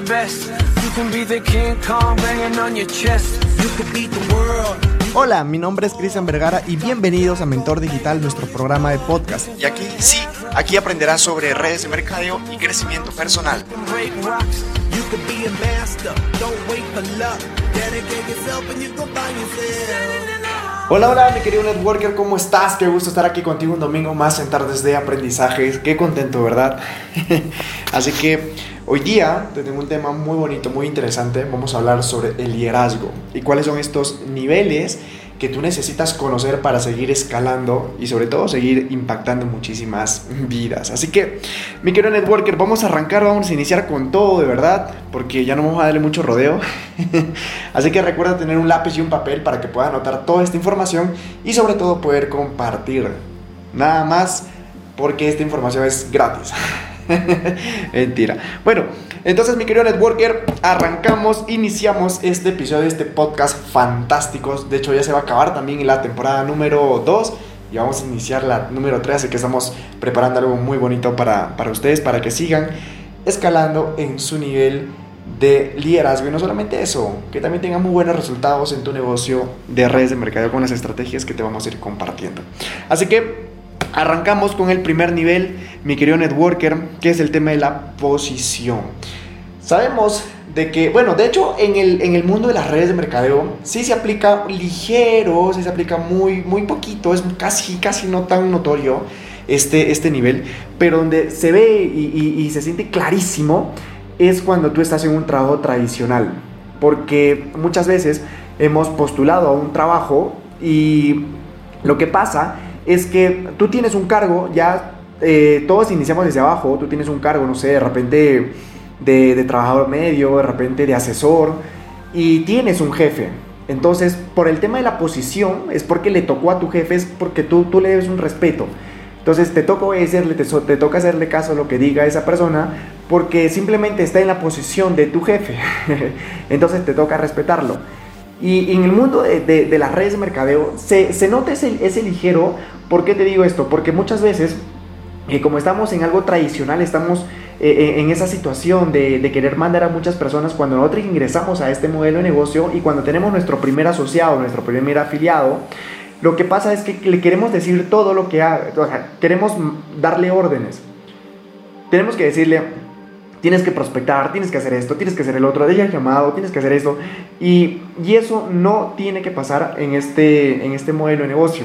the best. You can be the King Kong banging on your chest. You could beat the world. Hola, mi nombre es Cristian Vergara y bienvenidos a Mentor Digital, nuestro programa de podcast. Y aquí sí, aquí aprenderás sobre redes de mercadeo y crecimiento personal. Hola, hola, mi querido networker, ¿cómo estás? Qué gusto estar aquí contigo un domingo más en Tardes de Aprendizajes. Qué contento, ¿verdad? Así que hoy día tengo un tema muy bonito, muy interesante. Vamos a hablar sobre el liderazgo y cuáles son estos niveles que tú necesitas conocer para seguir escalando y sobre todo seguir impactando muchísimas vidas. Así que, mi querido networker, vamos a arrancar, vamos a iniciar con todo, de verdad, porque ya no vamos a darle mucho rodeo. Así que recuerda tener un lápiz y un papel para que puedas anotar toda esta información y sobre todo poder compartir. Nada más porque esta información es gratis. Mentira. Bueno, entonces mi querido networker, arrancamos, iniciamos este episodio de este podcast fantástico. De hecho ya se va a acabar también la temporada número 2 y vamos a iniciar la número 3, así que estamos preparando algo muy bonito para, para ustedes, para que sigan escalando en su nivel de liderazgo y no solamente eso, que también tengan muy buenos resultados en tu negocio de redes de mercadeo con las estrategias que te vamos a ir compartiendo. Así que arrancamos con el primer nivel, mi querido networker, que es el tema de la posición. Sabemos de que, bueno, de hecho en el, en el mundo de las redes de mercadeo sí se aplica ligero, sí se aplica muy, muy poquito, es casi, casi no tan notorio este, este nivel, pero donde se ve y, y- se siente clarísimo es cuando tú estás en un trabajo tradicional, porque muchas veces hemos postulado a un trabajo y lo que pasa es que tú tienes un cargo, ya eh, todos iniciamos desde abajo, tú tienes un cargo, no sé, de repente de, de trabajador medio, de repente de asesor, y tienes un jefe. Entonces, por el tema de la posición, es porque le tocó a tu jefe, es porque tú, tú le debes un respeto. Entonces, te toca obedecerle, te, te toca hacerle caso a lo que diga esa persona, porque simplemente está en la posición de tu jefe. Entonces, te toca respetarlo. Y en el mundo de, las redes de mercadeo se, se nota ese, ese ligero. ¿Por qué te digo esto? Porque muchas veces, eh, como estamos en algo tradicional, estamos eh, eh, en esa situación de, querer mandar a muchas personas cuando nosotros ingresamos a este modelo de negocio y cuando tenemos nuestro primer asociado, nuestro primer afiliado, lo que pasa es que le queremos decir todo lo que haga, o sea, queremos darle órdenes. Tenemos que decirle, tienes que prospectar, tienes que hacer esto, tienes que hacer el otro, deja el llamado, tienes que hacer esto. Y, y eso no tiene que pasar en este, en este modelo de negocio.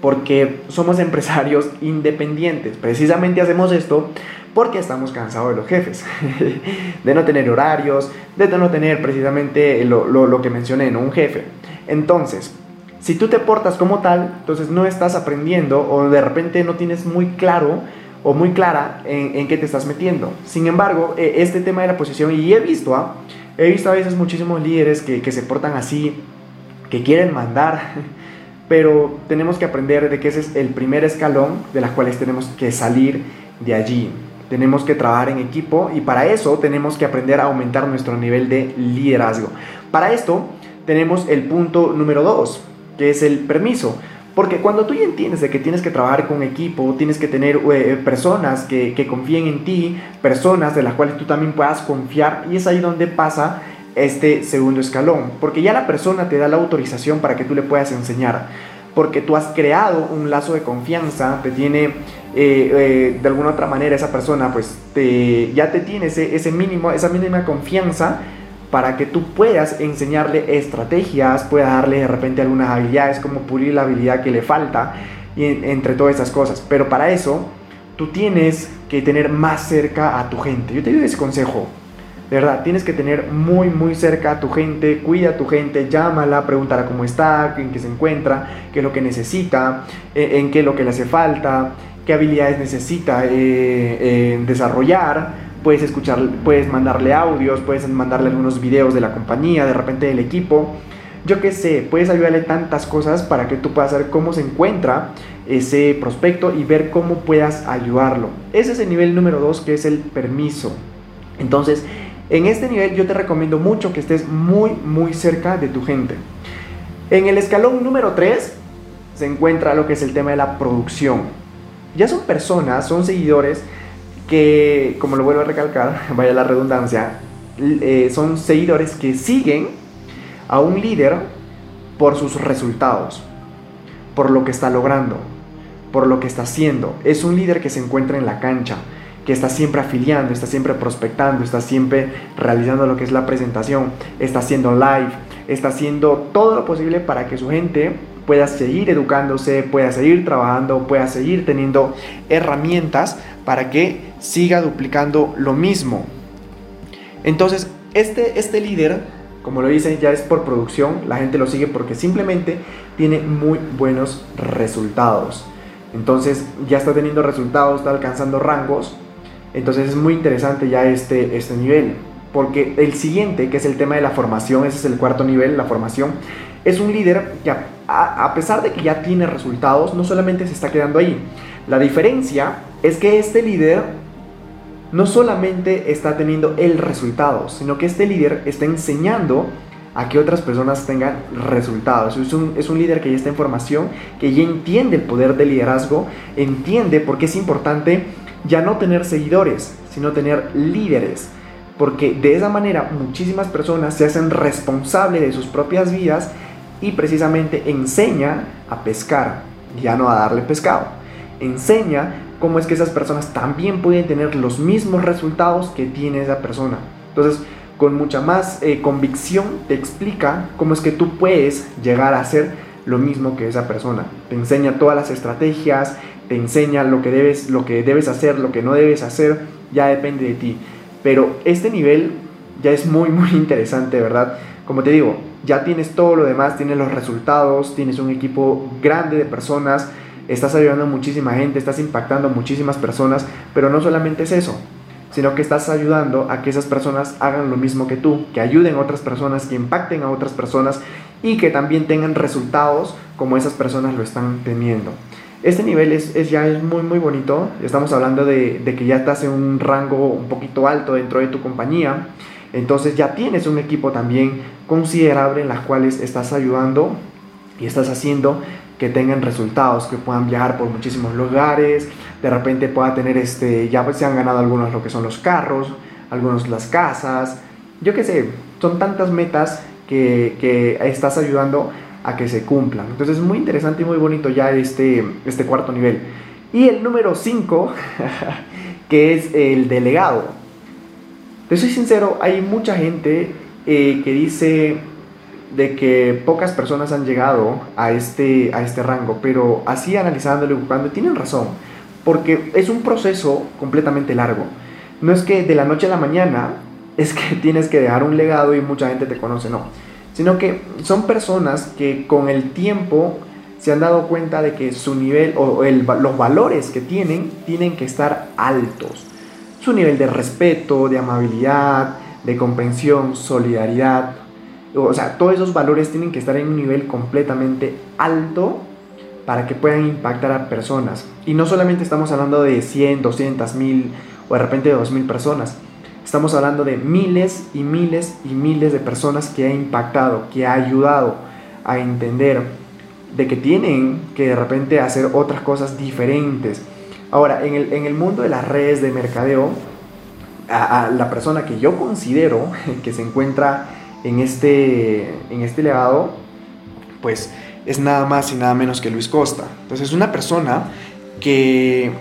Porque somos empresarios independientes. Precisamente hacemos esto porque estamos cansados de los jefes. de no tener horarios, de no tener precisamente lo, lo- lo que mencioné, ¿no? Un jefe. Entonces, si tú te portas como tal, entonces no estás aprendiendo o de repente no tienes muy claro o muy clara en, en qué te estás metiendo. Sin embargo, eh, este tema de la posición, y he visto, ¿ah? he visto a veces muchísimos líderes que, que se portan así, que quieren mandar, pero tenemos que aprender de que ese es el primer escalón de las cuales tenemos que salir de allí. Tenemos que trabajar en equipo y para eso tenemos que aprender a aumentar nuestro nivel de liderazgo. Para esto tenemos el punto número dos, que es el permiso. Porque cuando tú ya entiendes de que tienes que trabajar con equipo, tienes que tener eh, personas que, confíen en ti, personas de las cuales tú también puedas confiar, y es ahí donde pasa este segundo escalón, porque ya la persona te da la autorización para que tú le puedas enseñar, porque tú has creado un lazo de confianza, te tiene eh, eh, de alguna otra manera esa persona, pues te, ya te tiene ese, ese mínimo, esa mínima confianza para que tú puedas enseñarle estrategias, puedas darle de repente algunas habilidades, como pulir la habilidad que le falta, y en- entre todas esas cosas. Pero para eso, tú tienes que tener más cerca a tu gente. Yo te doy ese consejo. De verdad, tienes que tener muy, muy cerca a tu gente, cuida a tu gente, llámala, pregúntala cómo está, en qué se encuentra, qué es lo que necesita, eh, en qué es lo que le hace falta, qué habilidades necesita eh, eh, desarrollar. Puedes escuchar, puedes mandarle audios, puedes mandarle algunos videos de la compañía, de repente del equipo. Yo qué sé, puedes ayudarle tantas cosas para que tú puedas saber cómo se encuentra ese prospecto y ver cómo puedas ayudarlo. Ese es el nivel número dos, que es el permiso. Entonces, en este nivel yo te recomiendo mucho que estés muy, muy cerca de tu gente. En el escalón número 3 se encuentra lo que es el tema de la producción. Ya son personas, son seguidores que, como lo vuelvo a recalcar, vaya la redundancia, eh, son seguidores que siguen a un líder por sus resultados, por lo que está logrando, por lo que está haciendo. Es un líder que se encuentra en la cancha, que está siempre afiliando, está siempre prospectando, está siempre realizando lo que es la presentación, está haciendo live, está haciendo todo lo posible para que su gente pueda seguir educándose, pueda seguir trabajando, pueda seguir teniendo herramientas para que siga duplicando lo mismo. Entonces, este, este líder, como lo dicen, ya es por producción, la gente lo sigue porque simplemente tiene muy buenos resultados. Entonces, ya está teniendo resultados, está alcanzando rangos. Entonces, es muy interesante ya este, este nivel. Porque el siguiente, que es el tema de la formación, ese es el cuarto nivel, la formación, es un líder que a, pesar de que ya tiene resultados, no solamente se está quedando ahí. La diferencia es que este líder no solamente está teniendo el resultado, sino que este líder está enseñando a que otras personas tengan resultados. Es un, es un líder que ya está en formación, que ya entiende el poder del liderazgo, entiende por qué es importante ya no tener seguidores, sino tener líderes. Porque de esa manera muchísimas personas se hacen responsables de sus propias vidas y precisamente enseña a pescar, ya no a darle pescado. Enseña cómo es que esas personas también pueden tener los mismos resultados que tiene esa persona. Entonces, con mucha más eh, convicción te explica cómo es que tú puedes llegar a hacer lo mismo que esa persona. Te enseña todas las estrategias, te enseña lo que debes, lo que debes hacer, lo que no debes hacer, ya depende de ti. Pero este nivel ya es muy, muy interesante, ¿verdad? Como te digo, ya tienes todo lo demás, tienes los resultados, tienes un equipo grande de personas, estás ayudando a muchísima gente, estás impactando a muchísimas personas, pero no solamente es eso, sino que estás ayudando a que esas personas hagan lo mismo que tú, que ayuden a otras personas, que impacten a otras personas y que también tengan resultados como esas personas lo están teniendo. Este nivel es, ya es muy muy bonito, estamos hablando de, que ya estás en un rango un poquito alto dentro de tu compañía, entonces ya tienes un equipo también considerable en las cuales estás ayudando y estás haciendo que tengan resultados, que puedan viajar por muchísimos lugares, de repente pueda tener este, ya se han ganado algunos lo que son los carros, algunos las casas, yo qué sé, son tantas metas que estás ayudando a que se cumplan. Entonces es muy interesante y muy bonito ya este, este cuarto nivel. Y el número 5, que es el delegado. Te soy sincero, hay mucha gente eh, que dice de que pocas personas han llegado a este, a este rango, pero así analizándolo y buscando, tienen razón, porque es un proceso completamente largo. No es que de la noche a la mañana es que tienes que dejar un legado y mucha gente te conoce, no, sino que son personas que con el tiempo se han dado cuenta de que su nivel o los valores que tienen tienen que estar altos. Su nivel de respeto, de amabilidad, de comprensión, solidaridad, o sea, todos esos valores tienen que estar en un nivel completamente alto para que puedan impactar a personas. Y no solamente estamos hablando de 100, 200, 1000 o de repente de 2000 personas. Estamos hablando de miles y miles y miles de personas que ha impactado, que ha ayudado a entender de que tienen que de repente hacer otras cosas diferentes. Ahora, en el, en el mundo de las redes de mercadeo, la persona que yo considero que se encuentra en este, en este legado, pues es nada más y nada menos que Luis Costa. Entonces es una persona que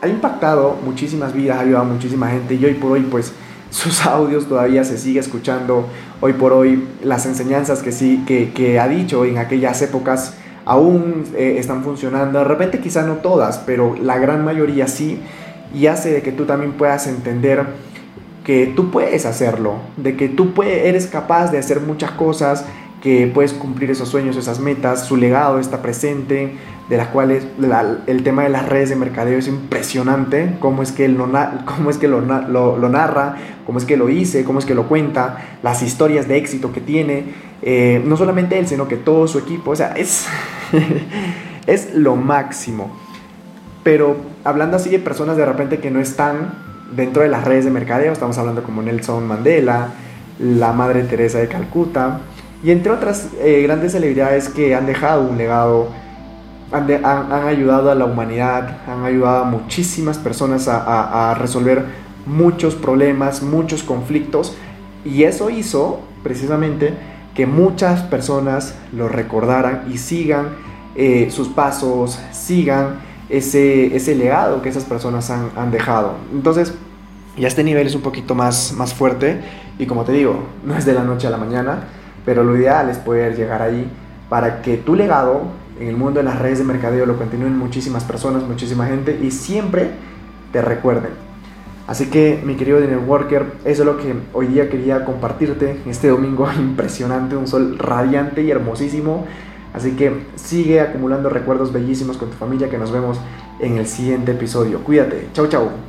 ha impactado muchísimas vidas, ha ayudado a muchísima gente y hoy por hoy pues sus audios todavía se sigue escuchando, hoy por hoy las enseñanzas que, sí, que, que ha dicho en aquellas épocas aún eh, están funcionando, de repente quizá no todas, pero la gran mayoría sí, y hace de que tú también puedas entender que tú puedes hacerlo, de que tú puedes, eres capaz de hacer muchas cosas, que puedes cumplir esos sueños, esas metas, su legado está presente, de las cuales el tema de las redes de mercadeo es impresionante, cómo es que, él lo, cómo es que lo, narra, cómo es que lo hice, cómo es que lo cuenta, las historias de éxito que tiene, eh, no solamente él, sino que todo su equipo, o sea, es, es lo máximo. Pero hablando así de personas de repente que no están dentro de las redes de mercadeo, estamos hablando como Nelson Mandela, la Madre Teresa de Calcuta, y entre otras eh, grandes celebridades que han dejado un legado han, ayudado a la humanidad, han ayudado a muchísimas personas a, a resolver muchos problemas, muchos conflictos. Y eso hizo precisamente que muchas personas lo recordaran y sigan eh, sus pasos, sigan ese, ese legado que esas personas han, han, dejado. Entonces, ya este nivel es un poquito más, más fuerte y como te digo, no es de la noche a la mañana, pero lo ideal es poder llegar ahí para que tu legado en el mundo de las redes de mercadeo lo continúen muchísimas personas, muchísima gente y siempre te recuerden. Así que, mi querido Dinner Worker, eso es lo que hoy día quería compartirte. Este domingo impresionante, un sol radiante y hermosísimo. Así que sigue acumulando recuerdos bellísimos con tu familia que nos vemos en el siguiente episodio. Cuídate. Chau, chau.